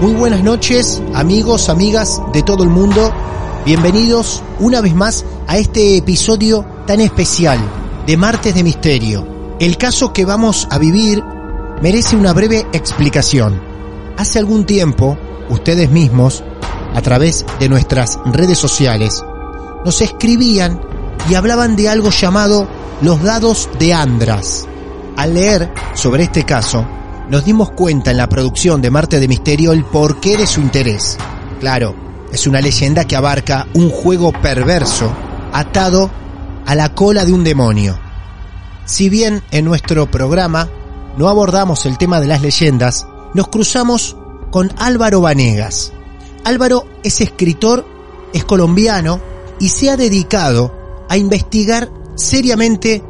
Muy buenas noches, amigos, amigas de todo el mundo. Bienvenidos una vez más a este episodio tan especial de Martes de Misterio. El caso que vamos a vivir merece una breve explicación. Hace algún tiempo, ustedes mismos, a través de nuestras redes sociales, nos escribían y hablaban de algo llamado los dados de Andras. Al leer sobre este caso, nos dimos cuenta en la producción de Marte de Misterio el porqué de su interés. Claro, es una leyenda que abarca un juego perverso atado a la cola de un demonio. Si bien en nuestro programa no abordamos el tema de las leyendas, nos cruzamos con Álvaro Vanegas. Álvaro es escritor, es colombiano y se ha dedicado a investigar seriamente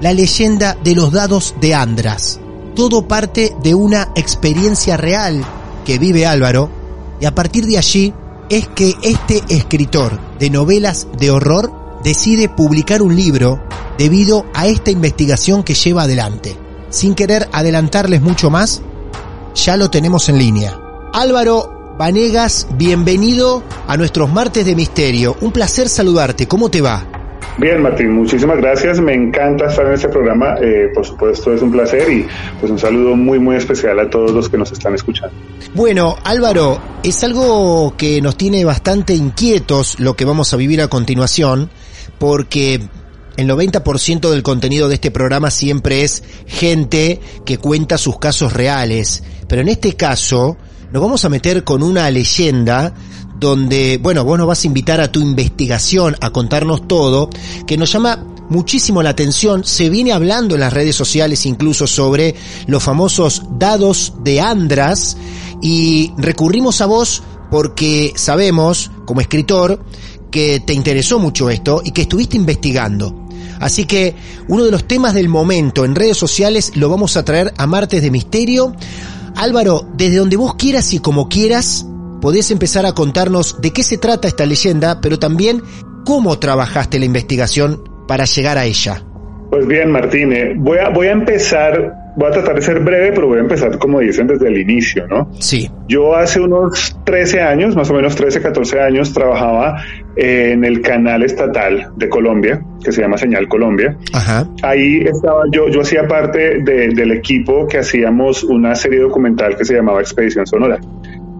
la leyenda de los dados de Andras todo parte de una experiencia real que vive Álvaro y a partir de allí es que este escritor de novelas de horror decide publicar un libro debido a esta investigación que lleva adelante. Sin querer adelantarles mucho más, ya lo tenemos en línea. Álvaro Vanegas, bienvenido a nuestros martes de misterio. Un placer saludarte. ¿Cómo te va? Bien, Martín, muchísimas gracias. Me encanta estar en este programa. Eh, por supuesto, es un placer y pues un saludo muy, muy especial a todos los que nos están escuchando. Bueno, Álvaro, es algo que nos tiene bastante inquietos lo que vamos a vivir a continuación, porque el 90% del contenido de este programa siempre es gente que cuenta sus casos reales, pero en este caso nos vamos a meter con una leyenda donde, bueno, vos nos vas a invitar a tu investigación, a contarnos todo, que nos llama muchísimo la atención. Se viene hablando en las redes sociales incluso sobre los famosos dados de Andras y recurrimos a vos porque sabemos, como escritor, que te interesó mucho esto y que estuviste investigando. Así que uno de los temas del momento en redes sociales lo vamos a traer a Martes de Misterio. Álvaro, desde donde vos quieras y como quieras, podés empezar a contarnos de qué se trata esta leyenda, pero también cómo trabajaste la investigación para llegar a ella. Pues bien, Martín, voy, a, voy a empezar, voy a tratar de ser breve, pero voy a empezar, como dicen, desde el inicio, ¿no? Sí. Yo hace unos 13 años, más o menos 13, 14 años, trabajaba en el canal estatal de Colombia, que se llama Señal Colombia. Ajá. Ahí estaba yo, yo hacía parte del equipo que hacíamos una serie documental que se llamaba Expedición Sonora.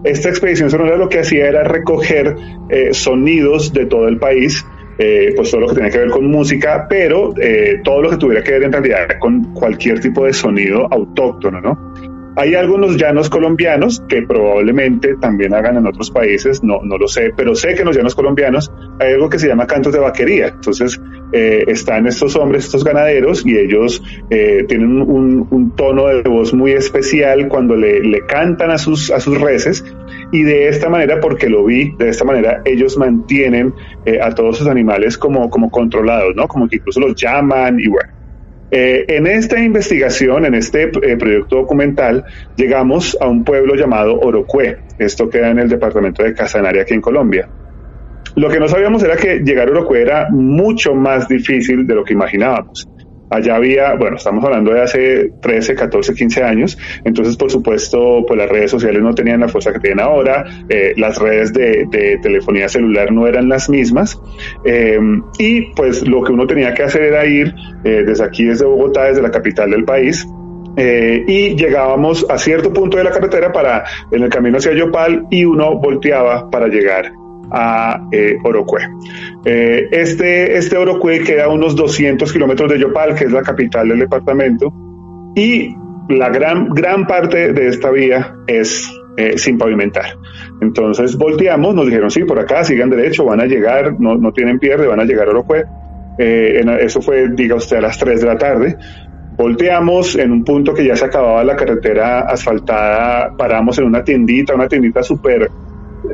Esta expedición sonora lo que hacía era recoger eh, sonidos de todo el país, eh, pues todo lo que tenía que ver con música, pero eh, todo lo que tuviera que ver en realidad con cualquier tipo de sonido autóctono, ¿no? Hay algunos llanos colombianos que probablemente también hagan en otros países, no, no lo sé, pero sé que en los llanos colombianos hay algo que se llama cantos de vaquería. Entonces eh, están estos hombres, estos ganaderos, y ellos eh, tienen un, tono de voz muy especial cuando le, cantan a sus, a sus reses. Y de esta manera, porque lo vi, de esta manera ellos mantienen eh, a todos sus animales como, como controlados, ¿no? Como que incluso los llaman y bueno. Eh, en esta investigación, en este proyecto documental, llegamos a un pueblo llamado Orocue. Esto queda en el departamento de Casanare, aquí en Colombia. Lo que no sabíamos era que llegar a Orocue era mucho más difícil de lo que imaginábamos. Allá había, bueno, estamos hablando de hace 13, 14, 15 años, entonces por supuesto pues las redes sociales no tenían la fuerza que tienen ahora, eh, las redes de, telefonía celular no eran las mismas. Eh, y pues lo que uno tenía que hacer era ir eh, desde aquí, desde Bogotá, desde la capital del país, y llegábamos a cierto punto de la carretera para en el camino hacia Yopal y uno volteaba para llegar a eh, Orocue. Eh, este, este Orocue queda a unos 200 kilómetros de Yopal, que es la capital del departamento, y la gran, gran parte de esta vía es eh, sin pavimentar. Entonces volteamos, nos dijeron, sí, por acá, sigan derecho, van a llegar, no, no tienen pierde, van a llegar a Orocue. Eh, eso fue, diga usted, a las 3 de la tarde. Volteamos en un punto que ya se acababa la carretera asfaltada, paramos en una tiendita, una tiendita súper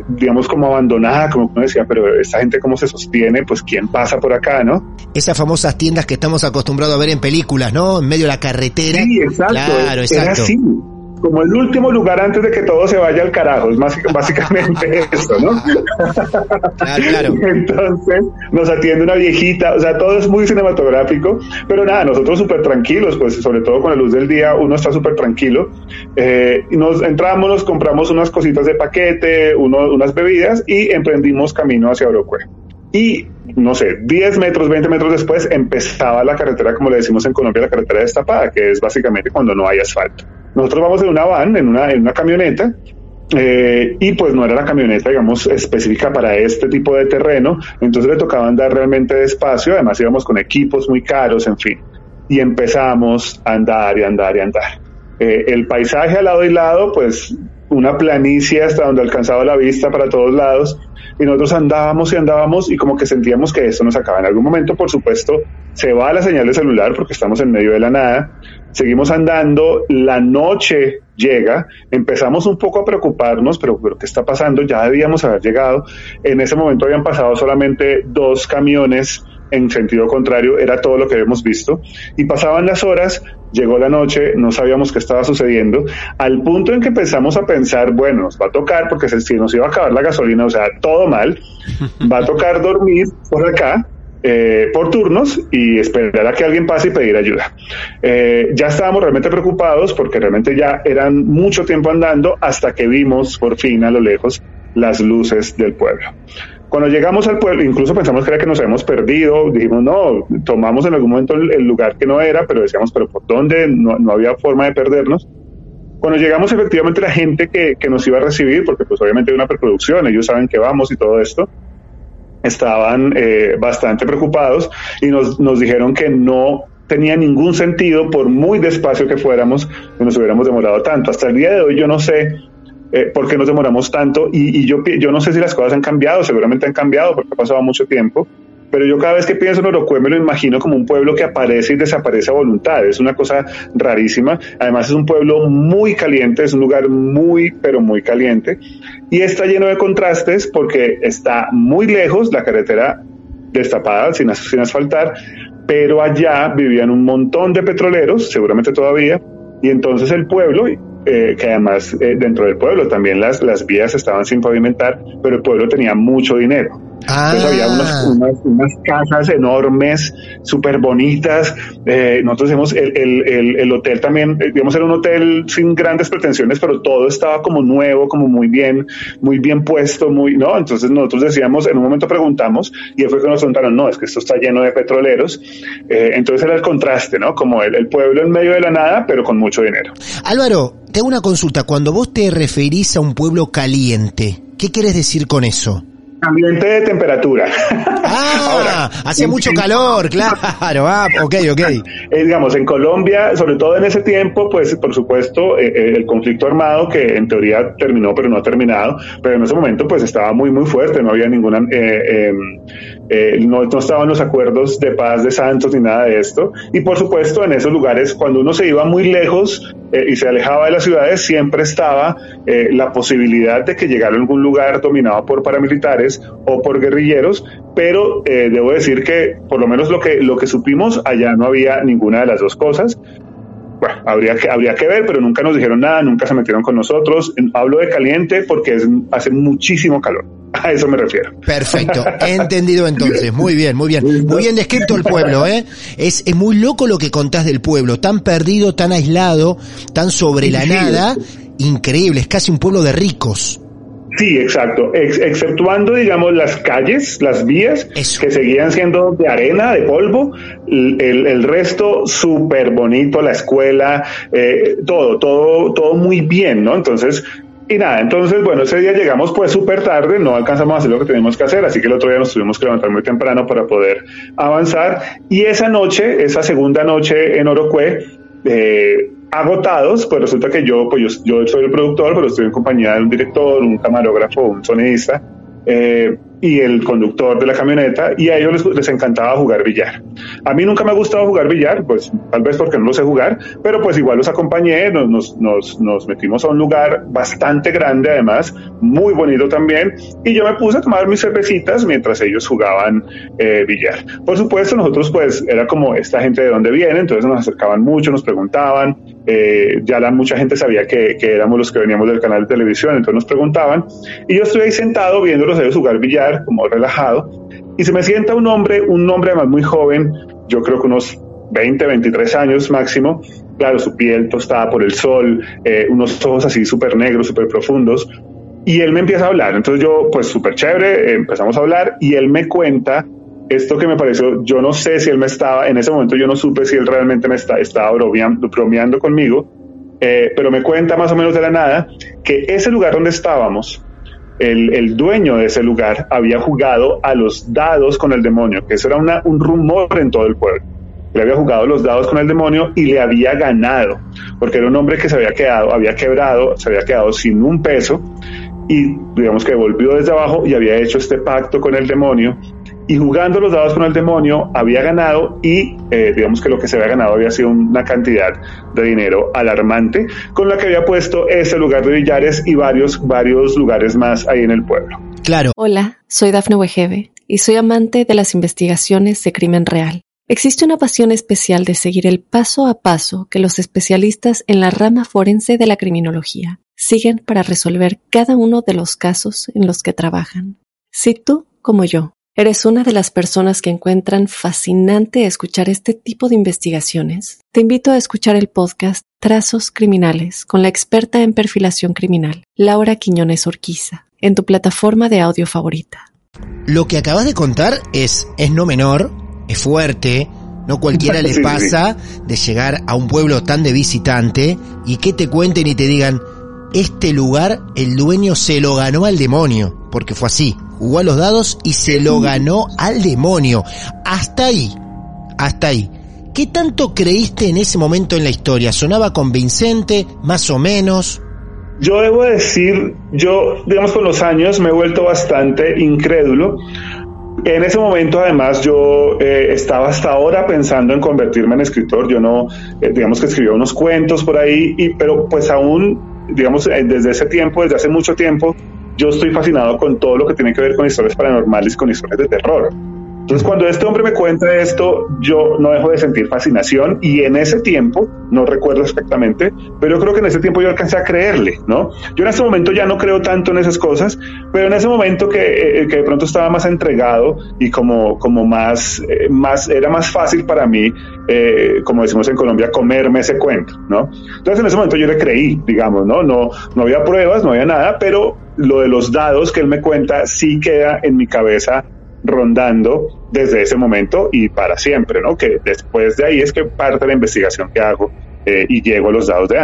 digamos, como abandonada, como uno decía, pero esta gente cómo se sostiene, pues quién pasa por acá, ¿no? Esas famosas tiendas que estamos acostumbrados a ver en películas, ¿no? En medio de la carretera. Sí, exacto. Claro, exacto como el último lugar antes de que todo se vaya al carajo, es más, básicamente eso, ¿no? Claro, claro. Entonces nos atiende una viejita, o sea, todo es muy cinematográfico, pero nada, nosotros súper tranquilos, pues sobre todo con la luz del día uno está súper tranquilo. Eh, nos entramos, nos compramos unas cositas de paquete, unas bebidas y emprendimos camino hacia Orocue. Y no sé, 10 metros, 20 metros después empezaba la carretera, como le decimos en Colombia, la carretera destapada, que es básicamente cuando no hay asfalto. Nosotros vamos en una van, en una, en una camioneta, eh, y pues no era la camioneta, digamos, específica para este tipo de terreno, entonces le tocaba andar realmente despacio, además íbamos con equipos muy caros, en fin, y empezamos a andar y andar y andar. Eh, el paisaje al lado y lado, pues una planicie hasta donde alcanzaba la vista para todos lados, y nosotros andábamos y andábamos y como que sentíamos que esto nos acaba. En algún momento, por supuesto, se va la señal de celular porque estamos en medio de la nada, seguimos andando, la noche llega, empezamos un poco a preocuparnos, pero, pero ¿qué está pasando? Ya debíamos haber llegado. En ese momento habían pasado solamente dos camiones en sentido contrario, era todo lo que habíamos visto. Y pasaban las horas, llegó la noche, no sabíamos qué estaba sucediendo, al punto en que empezamos a pensar, bueno, nos va a tocar, porque si nos iba a acabar la gasolina, o sea, todo mal, va a tocar dormir por acá eh, por turnos y esperar a que alguien pase y pedir ayuda. Eh, ya estábamos realmente preocupados porque realmente ya eran mucho tiempo andando hasta que vimos por fin a lo lejos las luces del pueblo. Cuando llegamos al pueblo, incluso pensamos que era que nos habíamos perdido, dijimos, no, tomamos en algún momento el, lugar que no era, pero decíamos, pero ¿por dónde? No, no, había forma de perdernos. Cuando llegamos, efectivamente, la gente que, que nos iba a recibir, porque pues obviamente hay una preproducción, ellos saben que vamos y todo esto, estaban eh, bastante preocupados y nos, nos dijeron que no tenía ningún sentido, por muy despacio que fuéramos, que nos hubiéramos demorado tanto. Hasta el día de hoy yo no sé eh, por qué nos demoramos tanto y, y, yo, yo no sé si las cosas han cambiado, seguramente han cambiado porque ha pasado mucho tiempo, pero yo cada vez que pienso en Orocue me lo imagino como un pueblo que aparece y desaparece a voluntad. Es una cosa rarísima. Además es un pueblo muy caliente, es un lugar muy, pero muy caliente. Y está lleno de contrastes porque está muy lejos la carretera destapada, sin, sin asfaltar, pero allá vivían un montón de petroleros, seguramente todavía, y entonces el pueblo, eh, que además eh, dentro del pueblo también las, las vías estaban sin pavimentar, pero el pueblo tenía mucho dinero. Entonces había unas, ah. unas, casas enormes, súper bonitas. Eh, nosotros hicimos el, el, el, hotel también, eh, digamos, era un hotel sin grandes pretensiones, pero todo estaba como nuevo, como muy bien, muy bien puesto, muy, ¿no? Entonces nosotros decíamos, en un momento preguntamos, y fue que nos contaron, no, es que esto está lleno de petroleros. Eh, entonces era el contraste, ¿no? Como el, el pueblo en medio de la nada, pero con mucho dinero. Álvaro, tengo una consulta. Cuando vos te referís a un pueblo caliente, ¿qué quieres decir con eso? Ambiente de temperatura. Ah, hacía mucho calor, claro. Ah, ok, ok. Eh, digamos, en Colombia, sobre todo en ese tiempo, pues por supuesto, eh, eh, el conflicto armado, que en teoría terminó, pero no ha terminado, pero en ese momento, pues estaba muy, muy fuerte, no había ninguna. Em, no, no estaban los acuerdos de paz de Santos ni nada de esto. Y por supuesto, en esos lugares, cuando uno se iba muy lejos, eh, y se alejaba de las ciudades, siempre estaba eh, la posibilidad de que llegara a algún lugar dominado por paramilitares o por guerrilleros, pero eh, debo decir que por lo menos lo que, lo que supimos, allá no había ninguna de las dos cosas. Habría que, habría que ver, pero nunca nos dijeron nada, nunca se metieron con nosotros. Hablo de caliente porque hace muchísimo calor. A eso me refiero. Perfecto, entendido entonces. Muy bien, muy bien. Muy bien descrito el pueblo, ¿eh? Es, es muy loco lo que contás del pueblo, tan perdido, tan aislado, tan sobre la nada. Increíble, es casi un pueblo de ricos. Sí, exacto. Ex exceptuando, digamos, las calles, las vías, Eso. que seguían siendo de arena, de polvo, el, el resto súper bonito, la escuela, eh, todo, todo, todo muy bien, ¿no? Entonces, y nada, entonces, bueno, ese día llegamos pues súper tarde, no alcanzamos a hacer lo que teníamos que hacer, así que el otro día nos tuvimos que levantar muy temprano para poder avanzar. Y esa noche, esa segunda noche en Orocue, eh, agotados, pues resulta que yo, pues yo, yo, soy el productor, pero estoy en compañía de un director, un camarógrafo, un sonidista, eh, y el conductor de la camioneta, y a ellos les, encantaba jugar billar. A mí nunca me ha gustado jugar billar, pues tal vez porque no lo sé jugar, pero pues igual los acompañé, nos, nos, nos, nos metimos a un lugar bastante grande además, muy bonito también, y yo me puse a tomar mis cervecitas mientras ellos jugaban eh, billar. Por supuesto, nosotros pues era como esta gente de dónde viene, entonces nos acercaban mucho, nos preguntaban, eh, ya la mucha gente sabía que, éramos los que veníamos del canal de televisión, entonces nos preguntaban, y yo estoy ahí sentado viéndolos a ellos jugar billar, como relajado, y se me sienta un hombre, un hombre además muy joven, yo creo que unos 20, 23 años máximo, claro, su piel tostada por el sol, eh, unos ojos así súper negros, súper profundos, y él me empieza a hablar, entonces yo, pues súper chévere, empezamos a hablar, y él me cuenta esto que me pareció, yo no sé si él me estaba, en ese momento yo no supe si él realmente me está, estaba bromeando, bromeando conmigo, eh, pero me cuenta más o menos de la nada que ese lugar donde estábamos, el, el, dueño de ese lugar había jugado a los dados con el demonio, que eso era una, un rumor en todo el pueblo. Le había jugado los dados con el demonio y le había ganado, porque era un hombre que se había quedado, había quebrado, se había quedado sin un peso y digamos que volvió desde abajo y había hecho este pacto con el demonio y jugando los dados con el demonio había ganado y eh, digamos que lo que se había ganado había sido una cantidad de dinero alarmante con la que había puesto ese lugar de billares y varios, varios lugares más ahí en el pueblo. Claro. Hola, soy Dafne Wegebe y soy amante de las investigaciones de crimen real. Existe una pasión especial de seguir el paso a paso que los especialistas en la rama forense de la criminología siguen para resolver cada uno de los casos en los que trabajan. Si tú, como yo, ¿Eres una de las personas que encuentran fascinante escuchar este tipo de investigaciones? Te invito a escuchar el podcast Trazos Criminales con la experta en perfilación criminal, Laura Quiñones Orquiza, en tu plataforma de audio favorita. Lo que acabas de contar es, es no menor, es fuerte, no cualquiera le pasa de llegar a un pueblo tan de visitante y que te cuenten y te digan, este lugar el dueño se lo ganó al demonio, porque fue así jugó a los dados y se lo ganó al demonio. Hasta ahí, hasta ahí. ¿Qué tanto creíste en ese momento en la historia? ¿Sonaba convincente, más o menos? Yo debo decir, yo, digamos, con los años me he vuelto bastante incrédulo. En ese momento, además, yo eh, estaba hasta ahora pensando en convertirme en escritor. Yo no, eh, digamos que escribía unos cuentos por ahí, y, pero pues aún, digamos, eh, desde ese tiempo, desde hace mucho tiempo, yo estoy fascinado con todo lo que tiene que ver con historias paranormales, con historias de terror. Entonces, cuando este hombre me cuenta esto, yo no dejo de sentir fascinación y en ese tiempo, no recuerdo exactamente, pero creo que en ese tiempo yo alcancé a creerle, ¿no? Yo en este momento ya no creo tanto en esas cosas, pero en ese momento que, eh, que de pronto estaba más entregado y como, como más, eh, más, era más fácil para mí, eh, como decimos en Colombia, comerme ese cuento, ¿no? Entonces en ese momento yo le creí, digamos, ¿no? No, no había pruebas, no había nada, pero lo de los dados que él me cuenta sí queda en mi cabeza rondando desde ese momento y para siempre, ¿no? Que después de ahí es que parte la investigación que hago eh, y llego a los dados de.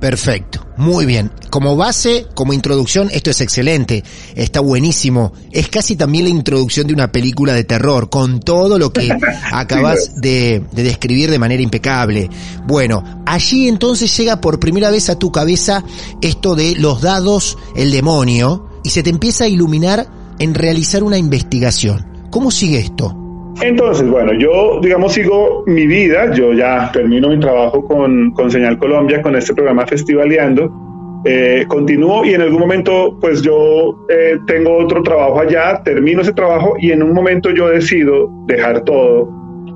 Perfecto, muy bien. Como base, como introducción, esto es excelente, está buenísimo. Es casi también la introducción de una película de terror, con todo lo que acabas de, de describir de manera impecable. Bueno, allí entonces llega por primera vez a tu cabeza esto de los dados, el demonio, y se te empieza a iluminar en realizar una investigación. ¿Cómo sigue esto? Entonces, bueno, yo, digamos, sigo mi vida, yo ya termino mi trabajo con, con Señal Colombia, con este programa Festivaleando, eh, continúo y en algún momento, pues yo eh, tengo otro trabajo allá, termino ese trabajo y en un momento yo decido dejar todo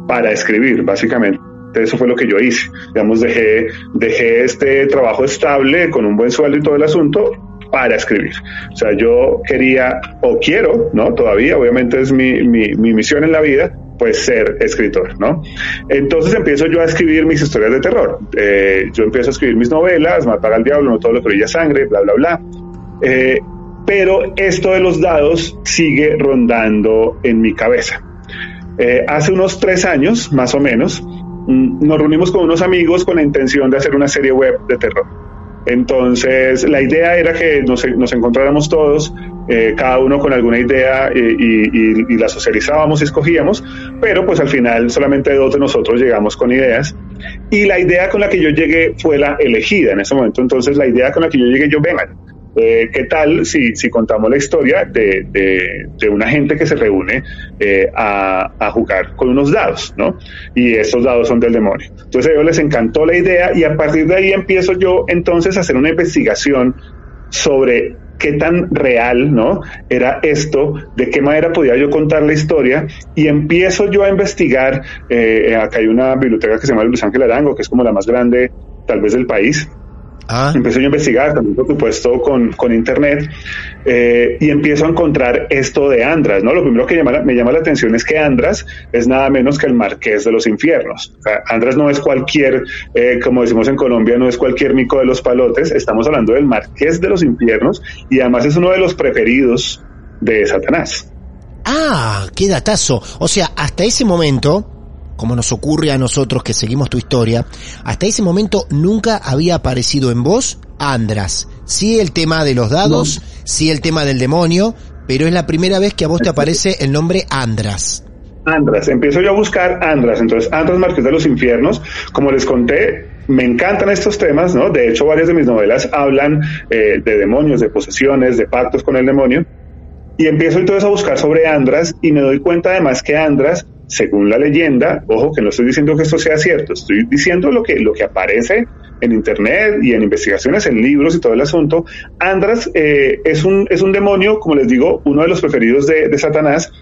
para escribir, básicamente. Eso fue lo que yo hice. Digamos, dejé, dejé este trabajo estable con un buen sueldo y todo el asunto para escribir. O sea, yo quería o quiero, ¿no? Todavía, obviamente es mi, mi, mi misión en la vida, pues ser escritor, ¿no? Entonces empiezo yo a escribir mis historias de terror. Eh, yo empiezo a escribir mis novelas, Matar al Diablo, No todo lo que brilla sangre, bla, bla, bla. Eh, pero esto de los dados sigue rondando en mi cabeza. Eh, hace unos tres años, más o menos, mm, nos reunimos con unos amigos con la intención de hacer una serie web de terror. Entonces, la idea era que nos, nos encontráramos todos, eh, cada uno con alguna idea eh, y, la socializábamos y escogíamos, pero pues al final solamente dos de nosotros llegamos con ideas. Y la idea con la que yo llegué fue la elegida en ese momento. Entonces, la idea con la que yo llegué, yo, vengan, eh, ¿Qué tal si, si, contamos la historia de, de, una gente que se reúne eh, a, a, jugar con unos dados, ¿no? Y estos dados son del demonio. Entonces a ellos les encantó la idea y a partir de ahí empiezo yo entonces a hacer una investigación sobre qué tan real, ¿no? Era esto, de qué manera podía yo contar la historia y empiezo yo a investigar, eh, acá hay una biblioteca que se llama Luis Ángel Arango, que es como la más grande tal vez del país, Ah. Empecé yo a investigar, también por supuesto con, con internet, eh, y empiezo a encontrar esto de Andras, ¿no? Lo primero que me llama la atención es que Andras es nada menos que el marqués de los infiernos. Andras no es cualquier, eh, como decimos en Colombia, no es cualquier mico de los palotes, estamos hablando del marqués de los infiernos, y además es uno de los preferidos de Satanás. Ah, qué datazo. O sea, hasta ese momento, como nos ocurre a nosotros que seguimos tu historia, hasta ese momento nunca había aparecido en vos Andras. Sí el tema de los dados, sí el tema del demonio, pero es la primera vez que a vos te aparece el nombre Andras. Andras, empiezo yo a buscar Andras, entonces Andras Marqués de los Infiernos, como les conté, me encantan estos temas, ¿no? De hecho, varias de mis novelas hablan eh, de demonios, de posesiones, de pactos con el demonio, y empiezo entonces a buscar sobre Andras y me doy cuenta además que Andras según la leyenda, ojo que no estoy diciendo que esto sea cierto, estoy diciendo lo que, lo que aparece en internet y en investigaciones, en libros y todo el asunto. Andras eh, es, un, es un demonio, como les digo, uno de los preferidos de, de Satanás,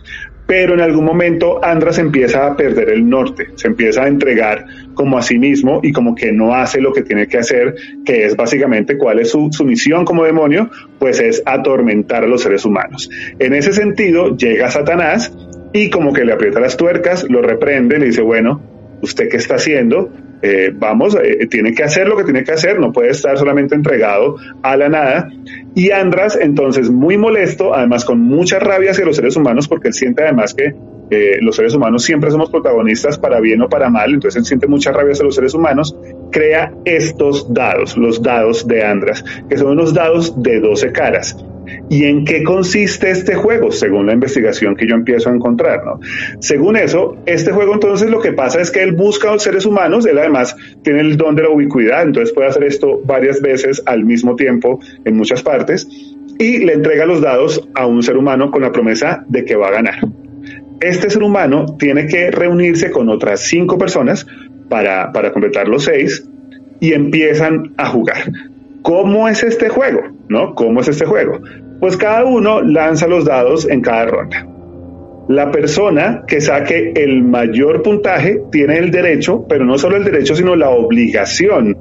pero en algún momento Andras empieza a perder el norte, se empieza a entregar como a sí mismo y como que no hace lo que tiene que hacer, que es básicamente cuál es su, su misión como demonio, pues es atormentar a los seres humanos. En ese sentido, llega Satanás y como que le aprieta las tuercas, lo reprende, le dice, bueno, ¿usted qué está haciendo? Eh, vamos, eh, tiene que hacer lo que tiene que hacer, no puede estar solamente entregado a la nada. Y Andras, entonces, muy molesto, además con mucha rabia hacia los seres humanos, porque él siente además que eh, los seres humanos siempre somos protagonistas para bien o para mal, entonces él siente mucha rabia hacia los seres humanos, crea estos dados, los dados de Andras, que son unos dados de 12 caras. ¿Y en qué consiste este juego? Según la investigación que yo empiezo a encontrar, ¿no? Según eso, este juego entonces lo que pasa es que él busca a los seres humanos, él además tiene el don de la ubicuidad, entonces puede hacer esto varias veces al mismo tiempo en muchas partes, y le entrega los dados a un ser humano con la promesa de que va a ganar. Este ser humano tiene que reunirse con otras cinco personas para, para completar los seis y empiezan a jugar. ¿Cómo es este juego? ¿No? ¿Cómo es este juego? Pues cada uno lanza los dados en cada ronda. La persona que saque el mayor puntaje tiene el derecho, pero no solo el derecho, sino la obligación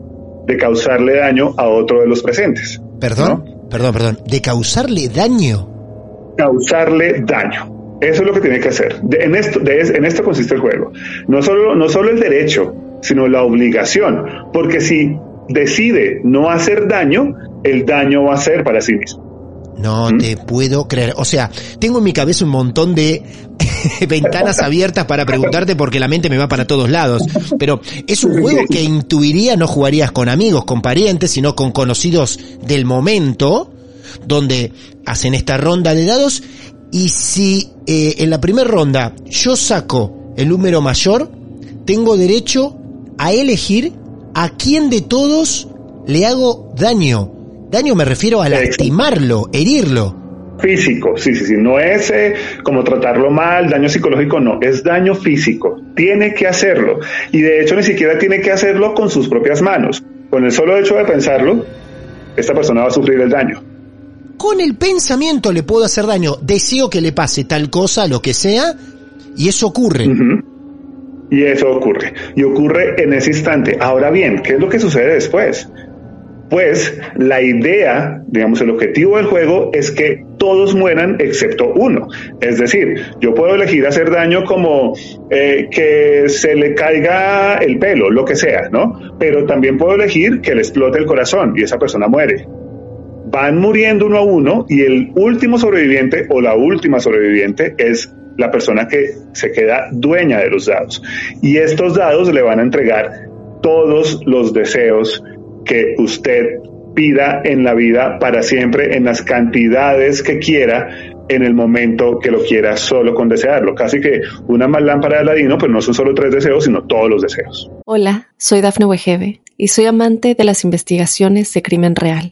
de causarle daño a otro de los presentes. Perdón, perdón, perdón. ¿De causarle daño? Causarle daño. Eso es lo que tiene que hacer. en, esto, en esto consiste el juego. No solo, no solo el derecho, sino la obligación. Porque si decide no hacer daño, el daño va a ser para sí mismo. No ¿Mm? te puedo creer. O sea, tengo en mi cabeza un montón de ventanas abiertas para preguntarte porque la mente me va para todos lados. Pero es un juego que intuiría no jugarías con amigos, con parientes, sino con conocidos del momento, donde hacen esta ronda de dados. Y si eh, en la primera ronda yo saco el número mayor, tengo derecho a elegir a quién de todos le hago daño. Daño me refiero a lastimarlo, herirlo. físico, sí, sí, sí, no es eh, como tratarlo mal, daño psicológico, no, es daño físico, tiene que hacerlo y de hecho ni siquiera tiene que hacerlo con sus propias manos, con el solo hecho de pensarlo, esta persona va a sufrir el daño. Con el pensamiento le puedo hacer daño, deseo que le pase tal cosa, lo que sea, y eso ocurre. Y eso ocurre. Y ocurre en ese instante. Ahora bien, ¿qué es lo que sucede después? Pues la idea, digamos, el objetivo del juego es que todos mueran excepto uno. Es decir, yo puedo elegir hacer daño como eh, que se le caiga el pelo, lo que sea, ¿no? Pero también puedo elegir que le explote el corazón y esa persona muere. Van muriendo uno a uno y el último sobreviviente o la última sobreviviente es la persona que se queda dueña de los dados. Y estos dados le van a entregar todos los deseos que usted pida en la vida para siempre, en las cantidades que quiera, en el momento que lo quiera, solo con desearlo. Casi que una más lámpara de Aladino, pues no son solo tres deseos, sino todos los deseos. Hola, soy Dafne Wegebe y soy amante de las investigaciones de crimen real.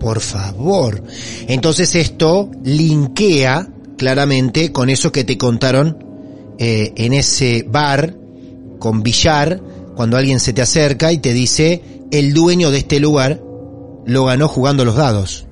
Por favor. Entonces esto linkea claramente con eso que te contaron eh, en ese bar con billar, cuando alguien se te acerca y te dice, el dueño de este lugar lo ganó jugando los dados.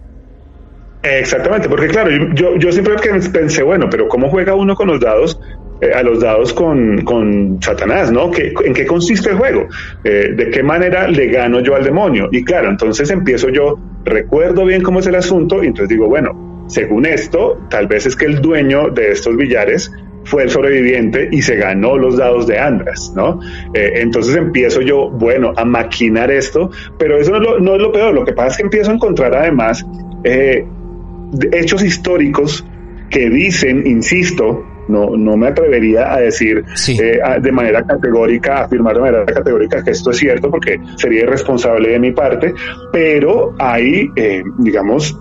Exactamente, porque claro, yo, yo siempre pensé, bueno, pero ¿cómo juega uno con los dados? Eh, a los dados con, con Satanás, ¿no? ¿Qué, ¿En qué consiste el juego? Eh, ¿De qué manera le gano yo al demonio? Y claro, entonces empiezo yo, recuerdo bien cómo es el asunto, y entonces digo, bueno, según esto, tal vez es que el dueño de estos billares fue el sobreviviente y se ganó los dados de Andras, ¿no? Eh, entonces empiezo yo, bueno, a maquinar esto, pero eso no es, lo, es lo peor, lo que pasa es que empiezo a encontrar además hechos históricos que dicen, insisto, no, no me atrevería a decir eh, de manera categórica, afirmar de manera categórica que esto es cierto, porque sería irresponsable de mi parte, pero hay, digamos,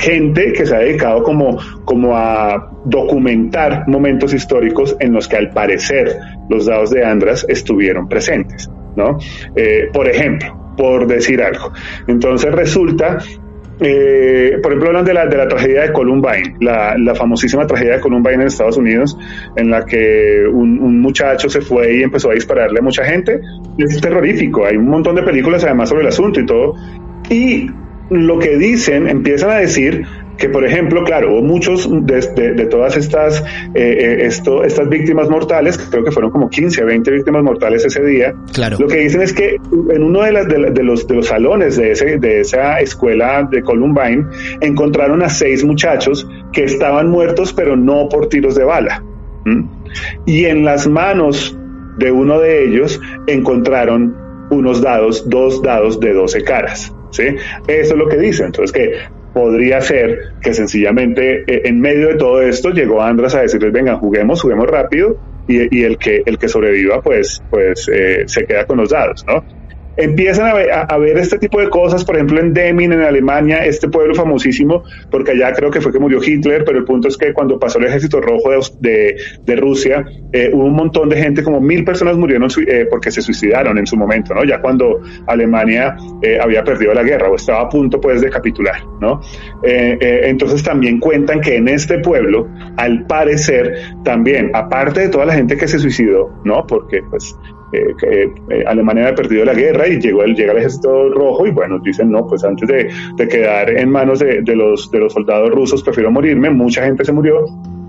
gente que se ha dedicado como, como a documentar momentos históricos en los que al parecer los dados de Andras estuvieron presentes, ¿no? Eh, por ejemplo, por decir algo. Entonces resulta eh, por ejemplo, hablan de la, de la tragedia de Columbine, la, la, famosísima tragedia de Columbine en Estados Unidos, en la que un, un, muchacho se fue y empezó a dispararle a mucha gente. Es terrorífico, hay un montón de películas además sobre el asunto y todo. Y lo que dicen, empiezan a decir que, por ejemplo, claro, hubo muchos de, todas estas, eh, eh, esto, estas víctimas mortales, creo que fueron como 15 a 20 víctimas mortales ese día. Claro. Lo que dicen es que en uno de, las, de, los, de los salones de, ese, de esa escuela de Columbine encontraron a seis muchachos que estaban muertos, pero no por tiros de bala. Y en las manos de uno de ellos encontraron unos dados, dos dados de 12 caras. ¿sí? Eso es lo que dice. Entonces, que podría ser que sencillamente eh, en medio de todo esto llegó Andras a decirles, venga, juguemos, juguemos rápido y, el, que, el que sobreviva pues, pues eh, se queda con los dados, ¿no? Empiezan a ver, este tipo de cosas, por ejemplo en Demmin, en Alemania, este pueblo famosísimo, porque allá creo que fue que murió Hitler, pero el punto es que cuando pasó el ejército rojo de, de, Rusia, eh, hubo un montón de gente, como mil personas murieron eh, porque se suicidaron en su momento, ¿no? Ya cuando Alemania eh, había perdido la guerra o estaba a punto pues de capitular, ¿no? entonces también cuentan que en este pueblo, al parecer, también, aparte de toda la gente que se suicidó, ¿no? Porque pues eh, Alemania había perdido la guerra y llegó el, llega el ejército rojo y bueno, dicen, no, pues antes de, de quedar en manos de, de, los, de los soldados rusos prefiero morirme, mucha gente se murió.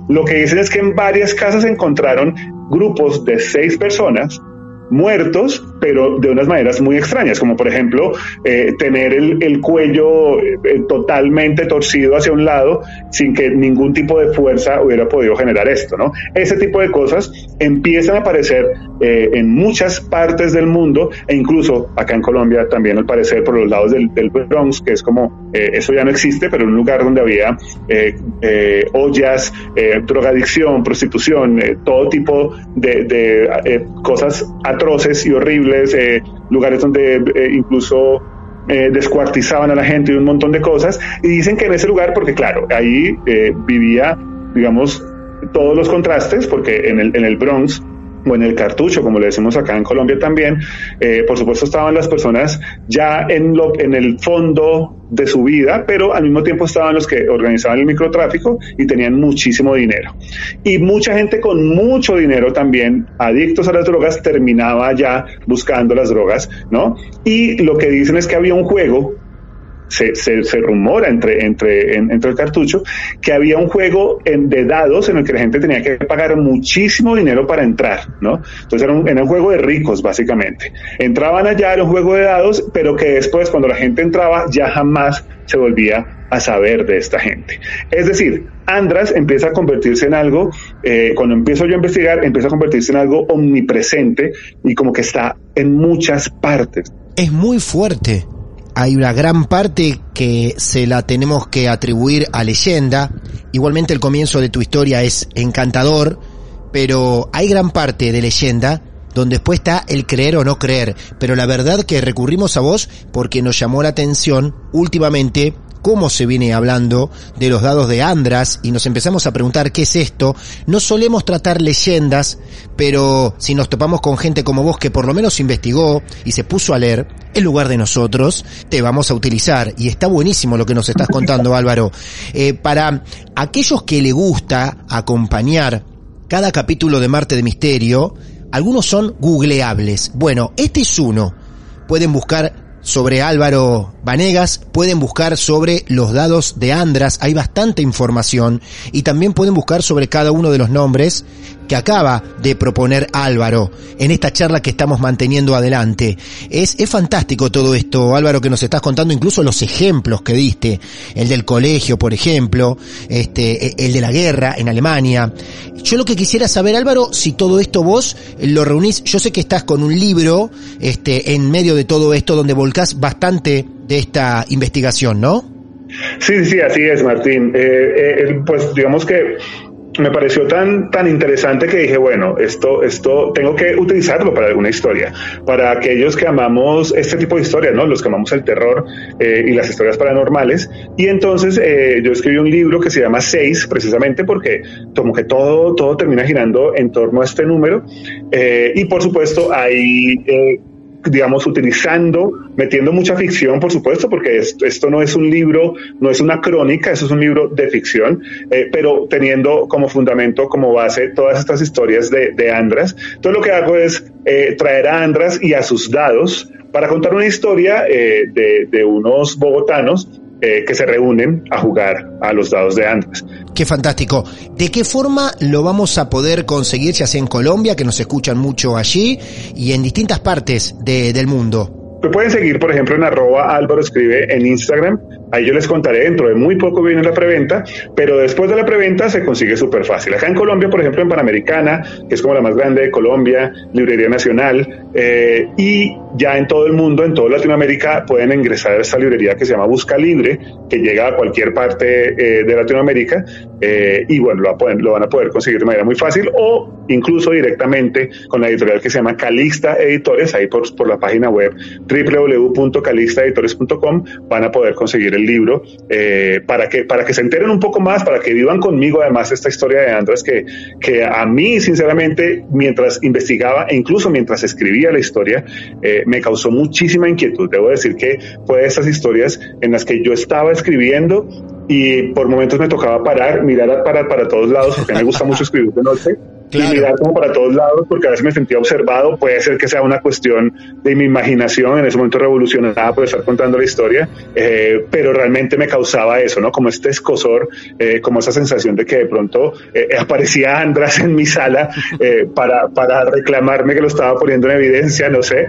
Lo que dicen es que en varias casas encontraron grupos de seis personas muertos, pero de unas maneras muy extrañas, como por ejemplo eh, tener el, cuello eh, totalmente torcido hacia un lado sin que ningún tipo de fuerza hubiera podido generar esto, ¿no? Ese tipo de cosas empiezan a aparecer eh, en muchas partes del mundo e incluso acá en Colombia también al parecer por los lados del, Bronx, que es como, eso ya no existe, pero un lugar donde había ollas, drogadicción, prostitución, todo tipo de, cosas atroces y horribles, eh, lugares donde eh, incluso eh, descuartizaban a la gente y un montón de cosas. Y dicen que en ese lugar, porque claro, ahí vivía, digamos, todos los contrastes, porque en el, en el Bronx o en el cartucho, como le decimos acá en Colombia también, eh, por supuesto estaban las personas ya en, lo, en el fondo de su vida, pero al mismo tiempo estaban los que organizaban el microtráfico y tenían muchísimo dinero. Y mucha gente con mucho dinero también, adictos a las drogas, terminaba ya buscando las drogas, ¿no? Y lo que dicen es que había un juego se, se, rumora entre, entre, entre el cartucho que había un juego de dados en el que la gente tenía que pagar muchísimo dinero para entrar, ¿no? Entonces era un, era un juego de ricos, básicamente. Entraban allá, era un juego de dados, pero que después, cuando la gente entraba, ya jamás se volvía a saber de esta gente. Es decir, Andras empieza a convertirse en algo, eh, cuando empiezo yo a investigar, empieza a convertirse en algo omnipresente y como que está en muchas partes. Es muy fuerte hay una gran parte que se la tenemos que atribuir a leyenda. Igualmente el comienzo de tu historia es encantador, pero hay gran parte de leyenda donde después está el creer o no creer. Pero la verdad que recurrimos a vos porque nos llamó la atención últimamente cómo se viene hablando de los dados de Andras y nos empezamos a preguntar qué es esto, no solemos tratar leyendas, pero si nos topamos con gente como vos que por lo menos investigó y se puso a leer, en lugar de nosotros, te vamos a utilizar. Y está buenísimo lo que nos estás contando, Álvaro. Eh, para aquellos que le gusta acompañar cada capítulo de Marte de Misterio, algunos son googleables. Bueno, este es uno. Pueden buscar sobre Álvaro Vanegas, pueden buscar sobre los dados de Andras, hay bastante información y también pueden buscar sobre cada uno de los nombres que acaba de proponer Álvaro en esta charla que estamos manteniendo adelante. Es, es fantástico todo esto, Álvaro, que nos estás contando, incluso los ejemplos que diste, el del colegio, por ejemplo, este, e, el de la guerra en Alemania. Yo lo que quisiera saber, Álvaro, si todo esto vos lo reunís, yo sé que estás con un libro, este, en medio de todo esto donde volcás bastante de esta investigación, ¿no? Sí, sí, así es, Martín. Eh, eh, pues digamos que me pareció tan, tan interesante que dije, bueno, esto, esto tengo que utilizarlo para alguna historia, para aquellos que amamos este tipo de historias, ¿no? Los que amamos el terror eh, y las historias paranormales. Y entonces eh, yo escribí un libro que se llama Seis, precisamente porque como que todo, todo termina girando en torno a este número. Eh, y por supuesto hay digamos, utilizando, metiendo mucha ficción, por supuesto, porque esto, no es un libro, no es una crónica, eso es un libro de ficción, eh, pero teniendo como fundamento, como base, todas estas historias de, Andras. Entonces lo que hago es eh, traer a Andras y a sus dados para contar una historia eh, de, de unos bogotanos eh, que se reúnen a jugar a los dados de Andrés. Qué fantástico. ¿De qué forma lo vamos a poder conseguir, ya sea en Colombia, que nos escuchan mucho allí, y en distintas partes del mundo? Me pueden seguir, por ejemplo, en arroba Álvaro Escribe en Instagram. Ahí yo les contaré, dentro de muy poco viene la preventa, pero después de la preventa se consigue súper fácil. Acá en Colombia, por ejemplo, en Panamericana, que es como la más grande de Colombia, Librería Nacional, eh, y ya en todo el mundo, en toda Latinoamérica, pueden ingresar a esta librería que se llama Busca Libre, que llega a cualquier parte eh, de Latinoamérica, eh, y bueno, lo, lo, van a poder conseguir de manera muy fácil, o incluso directamente con la editorial que se llama Calixta Editores, ahí por, por la página web www.calixtaeditores.com van a poder conseguir el libro eh, para, que, para que se enteren un poco más, para que vivan conmigo además esta historia de Andrés que, que a mí sinceramente mientras investigaba e incluso mientras escribía la historia eh, me causó muchísima inquietud. Debo decir que fue de esas historias en las que yo estaba escribiendo y por momentos me tocaba parar, mirar para, para todos lados, porque me gusta mucho escribir de noche, y mirar como para todos lados, porque a veces me sentía observado. Puede ser que sea una cuestión de mi imaginación en ese momento revolucionada por estar contando la historia, eh, pero realmente me causaba eso, ¿no? Como este escosor, eh, como esa sensación de que de pronto eh, aparecía András en mi sala para, para reclamarme que lo estaba poniendo en evidencia, no sé,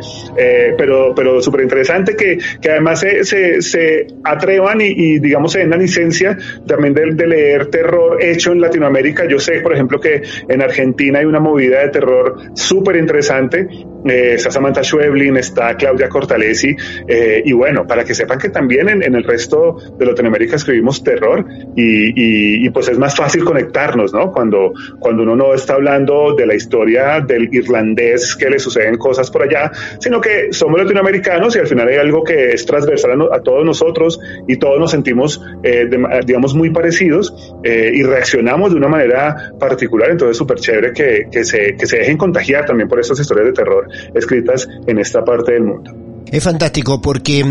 pero, pero súper interesante que, que además se, se, se atrevan y, y, digamos, se den la licencia también de, de leer terror hecho en Latinoamérica. Yo sé, por ejemplo, que en Argentina hay una movida de terror súper interesante. Eh, está Samantha Schweblin, está Claudia Cortalesi, eh, y bueno, para que sepan que también en, el resto de Latinoamérica escribimos terror y, y, pues es más fácil conectarnos, ¿no? Cuando, cuando uno no está hablando de la historia del irlandés que le suceden cosas por allá, sino que somos latinoamericanos y al final hay algo que es transversal a, todos nosotros y todos nos sentimos, eh, digamos, muy parecidos y reaccionamos de una manera particular, entonces súper chévere que, que, se, que se dejen contagiar también por estas historias de terror escritas en esta parte del mundo. Es fantástico porque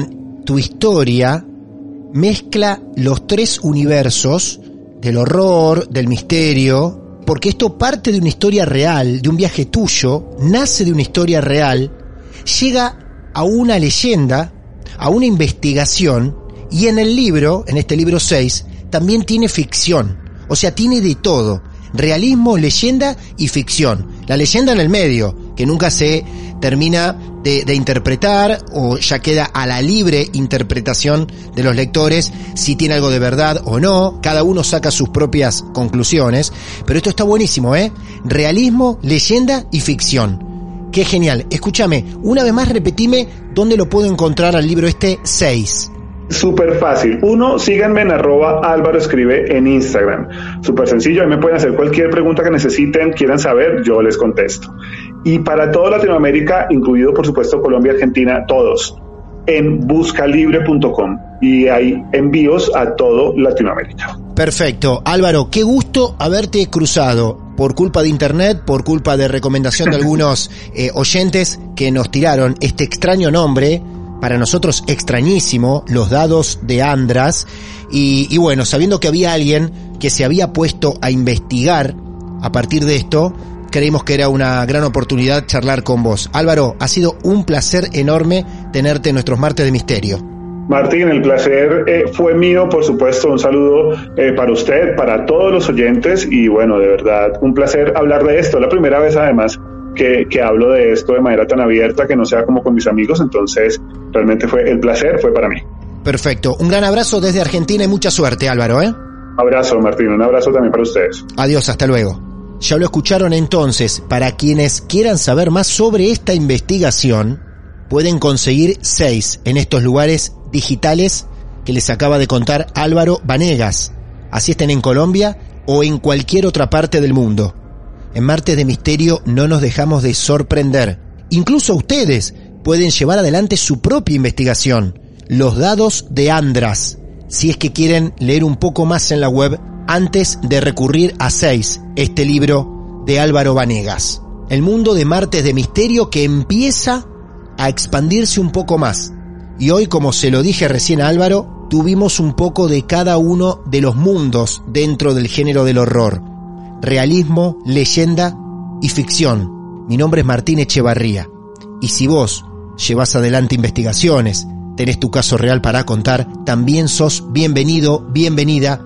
tu historia mezcla los tres universos del horror, del misterio, porque esto parte de una historia real, de un viaje tuyo, nace de una historia real, llega a una leyenda, a una investigación, y en el libro, en este libro 6, también tiene ficción, o sea, tiene de todo realismo, leyenda y ficción. La leyenda en el medio, que nunca se termina de, interpretar o ya queda a la libre interpretación de los lectores si tiene algo de verdad o no. Cada uno saca sus propias conclusiones. Pero esto está buenísimo, ¿eh? Realismo, leyenda y ficción. Qué genial. Escúchame, una vez más repetime dónde lo puedo encontrar al libro este 6. Súper fácil. Uno, síganme en arroba Álvaro Escribe en Instagram. Súper sencillo, ahí me pueden hacer cualquier pregunta que necesiten, quieran saber, yo les contesto. Y para toda Latinoamérica, incluido por supuesto Colombia, Argentina, todos, en buscalibre.com y hay envíos a todo Latinoamérica. Perfecto. Álvaro, qué gusto haberte cruzado por culpa de internet, por culpa de recomendación de algunos eh, oyentes que nos tiraron este extraño nombre para nosotros extrañísimo, los dados de Andras, y, bueno, sabiendo que había alguien que se había puesto a investigar a partir de esto, creímos que era una gran oportunidad charlar con vos. Álvaro, ha sido un placer enorme tenerte en nuestros martes de misterio. Martín, el placer eh, fue mío, por supuesto. Un saludo eh, para usted, para todos los oyentes y bueno, de verdad, un placer hablar de esto. La primera vez además que, hablo de esto de manera tan abierta, que no sea como con mis amigos, entonces realmente fue el placer, fue para mí. Perfecto, un gran abrazo desde Argentina y mucha suerte Álvaro, ¿eh? Abrazo Martín, un abrazo también para ustedes. Adiós, hasta luego. Ya lo escucharon entonces, para quienes quieran saber más sobre esta investigación, pueden conseguir seis en estos lugares digitales que les acaba de contar Álvaro Vanegas, así estén en Colombia o en cualquier otra parte del mundo. En Martes de Misterio no nos dejamos de sorprender. Incluso ustedes pueden llevar adelante su propia investigación. Los dados de Andras. Si es que quieren leer un poco más en la web antes de recurrir a 6, este libro de Álvaro Vanegas. El mundo de Martes de Misterio que empieza a expandirse un poco más. Y hoy, como se lo dije recién a Álvaro, tuvimos un poco de cada uno de los mundos dentro del género del horror realismo, leyenda y ficción. Mi nombre es Martín Echevarría. Y si vos llevas adelante investigaciones, tenés tu caso real para contar, también sos bienvenido, bienvenida